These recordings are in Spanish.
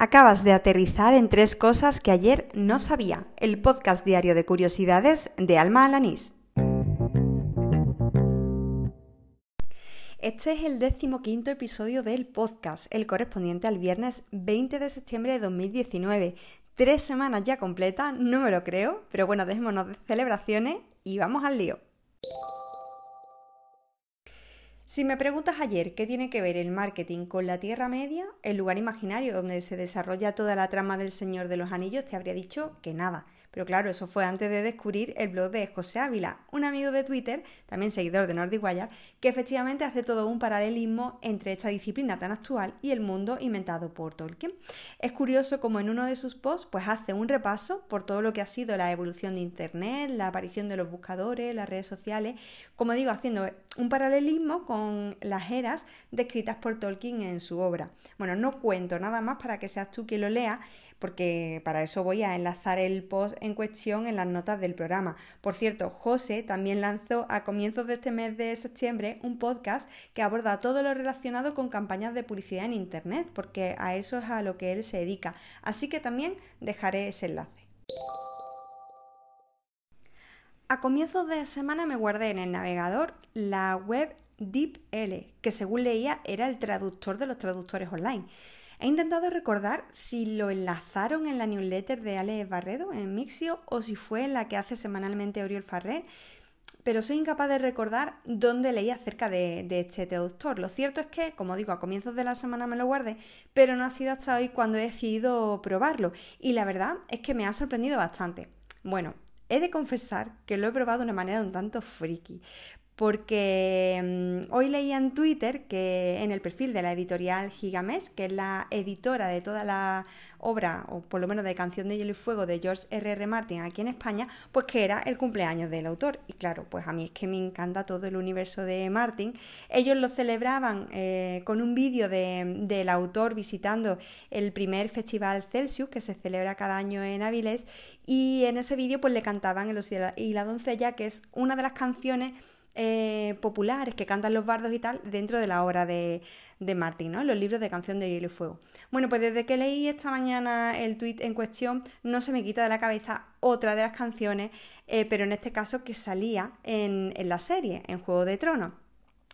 Acabas de aterrizar en tres cosas que ayer no sabía. El podcast diario de curiosidades de Alma Alanís. Este es el decimoquinto episodio del podcast, el correspondiente al viernes 20 de septiembre de 2019. Tres semanas ya completas, no me lo creo, pero bueno, dejémonos de celebraciones y vamos al lío. Si me preguntas ayer qué tiene que ver el marketing con la Tierra Media, el lugar imaginario donde se desarrolla toda la trama del Señor de los Anillos, te habría dicho que nada. Pero claro, eso fue antes de descubrir el blog de José Ávila, un amigo de Twitter, también seguidor de Nordic Wire, que efectivamente hace todo un paralelismo entre esta disciplina tan actual y el mundo inventado por Tolkien. Es curioso como en uno de sus posts pues hace un repaso por todo lo que ha sido la evolución de Internet, la aparición de los buscadores, las redes sociales, como digo, haciendo un paralelismo con las eras descritas por Tolkien en su obra. Bueno, no cuento nada más para que seas tú quien lo lea, porque para eso voy a enlazar el post en cuestión en las notas del programa. Por cierto, José también lanzó a comienzos de este mes de septiembre un podcast que aborda todo lo relacionado con campañas de publicidad en Internet, porque a eso es a lo que él se dedica. Así que también dejaré ese enlace. A comienzos de semana me guardé en el navegador la web DeepL, que según leía era el traductor de los traductores online. He intentado recordar si lo enlazaron en la newsletter de Alex Barredo en Mixio o si fue la que hace semanalmente Oriol Farré, pero soy incapaz de recordar dónde leí acerca de, de, este traductor. Lo cierto es que, como digo, a comienzos de la semana me lo guardé, pero no ha sido hasta hoy cuando he decidido probarlo. Y la verdad es que me ha sorprendido bastante. Bueno, he de confesar que lo he probado de una manera un tanto friki, porque mm, hoy leía en Twitter que en el perfil de la editorial Gigamesh, que es la editora de toda la obra, o por lo menos de Canción de Hielo y Fuego de George R.R. R. Martin aquí en España, pues que era el cumpleaños del autor. Y claro, pues a mí es que me encanta todo el universo de Martin. Ellos lo celebraban eh, con un vídeo del autor visitando el primer festival Celsius que se celebra cada año en Avilés y en ese vídeo pues le cantaban El y la doncella, que es una de las canciones eh, populares que cantan los bardos y tal dentro de la obra de, de Martin, ¿no? Los libros de canción de hielo y fuego. Bueno, pues desde que leí esta mañana el tuit en cuestión, no se me quita de la cabeza otra de las canciones, eh, pero en este caso que salía en, la serie, en Juego de Tronos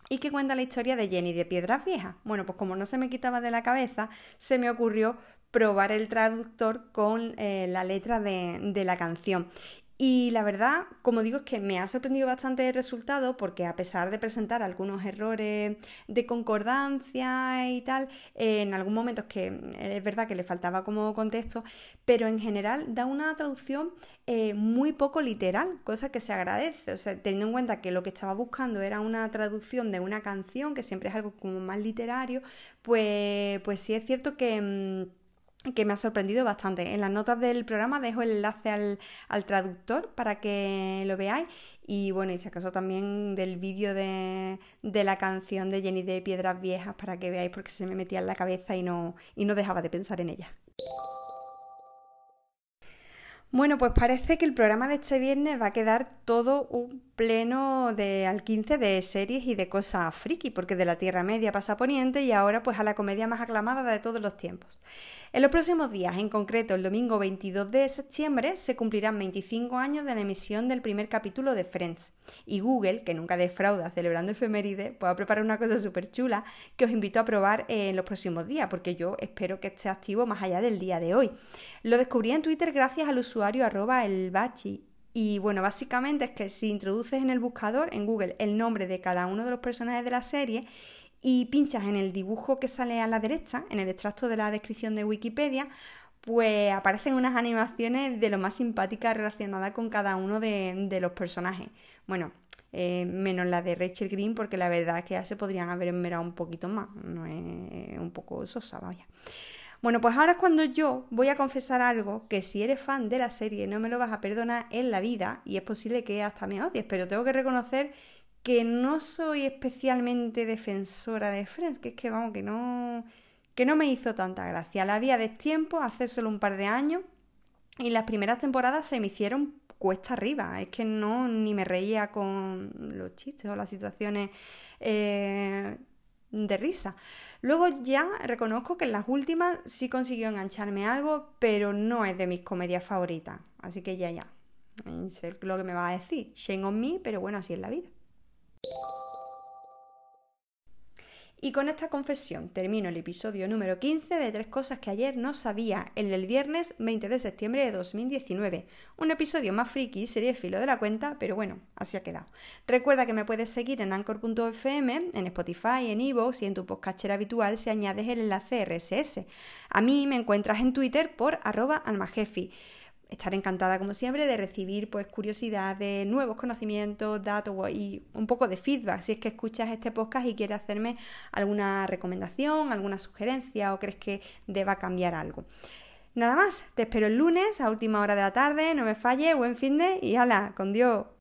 y que cuenta la historia de Jenny de Piedras Viejas. Bueno, pues como no se me quitaba de la cabeza, se me ocurrió probar el traductor con eh, la letra de, la canción. Y la verdad, como digo, es que me ha sorprendido bastante el resultado porque a pesar de presentar algunos errores de concordancia y tal, en algún momento es que es verdad que le faltaba como contexto, pero en general da una traducción eh, muy poco literal, cosa que se agradece. O sea, teniendo en cuenta que lo que estaba buscando era una traducción de una canción, que siempre es algo como más literario, pues, pues sí es cierto que... Mm, que me ha sorprendido bastante. En las notas del programa dejo el enlace al, traductor para que lo veáis. Y bueno, y si acaso también del vídeo de, de, la canción de Jenny de Piedras Viejas para que veáis porque se me metía en la cabeza y no, y no dejaba de pensar en ella. Bueno, pues parece que el programa de este viernes va a quedar todo un pleno de al 15 de series y de cosas friki, porque de la Tierra Media pasa Poniente y ahora pues a la comedia más aclamada de todos los tiempos. En los próximos días, en concreto el domingo 22 de septiembre, se cumplirán 25 años de la emisión del primer capítulo de Friends. Y Google, que nunca defrauda celebrando efemérides, pues a preparar una cosa súper chula que os invito a probar en los próximos días, porque yo espero que esté activo más allá del día de hoy. Lo descubrí en Twitter gracias al usuario arroba y bueno, básicamente es que si introduces en el buscador, en Google, el nombre de cada uno de los personajes de la serie y pinchas en el dibujo que sale a la derecha, en el extracto de la descripción de Wikipedia, pues aparecen unas animaciones de lo más simpáticas relacionadas con cada uno de, los personajes. Bueno, eh, menos la de Rachel Green, porque la verdad es que ya se podrían haber enmerado un poquito más. No es un poco sosa, vaya. Bueno, pues ahora es cuando yo voy a confesar algo que si eres fan de la serie no me lo vas a perdonar en la vida y es posible que hasta me odies, pero tengo que reconocer que no soy especialmente defensora de Friends, que es que vamos, que no, que no me hizo tanta gracia. La vi de tiempo, hace solo un par de años, y las primeras temporadas se me hicieron cuesta arriba. Es que no ni me reía con los chistes o las situaciones eh, de risa. Luego ya reconozco que en las últimas sí consiguió engancharme algo, pero no es de mis comedias favoritas. Así que ya, ya. Sé lo que me va a decir. Shame on me, pero bueno, así es la vida. Y con esta confesión termino el episodio número 15 de Tres Cosas que ayer no sabía, el del viernes 20 de septiembre de 2019. Un episodio más friki, sería filo de la cuenta, pero bueno, así ha quedado. Recuerda que me puedes seguir en anchor.fm, en Spotify, en Evox y en tu podcatcher habitual si añades el enlace RSS. A mí me encuentras en Twitter por arroba almajefi estar encantada como siempre de recibir pues curiosidades, nuevos conocimientos, datos y un poco de feedback si es que escuchas este podcast y quieres hacerme alguna recomendación, alguna sugerencia o crees que deba cambiar algo. Nada más, te espero el lunes a última hora de la tarde, no me falle, buen fin de y hala, con Dios.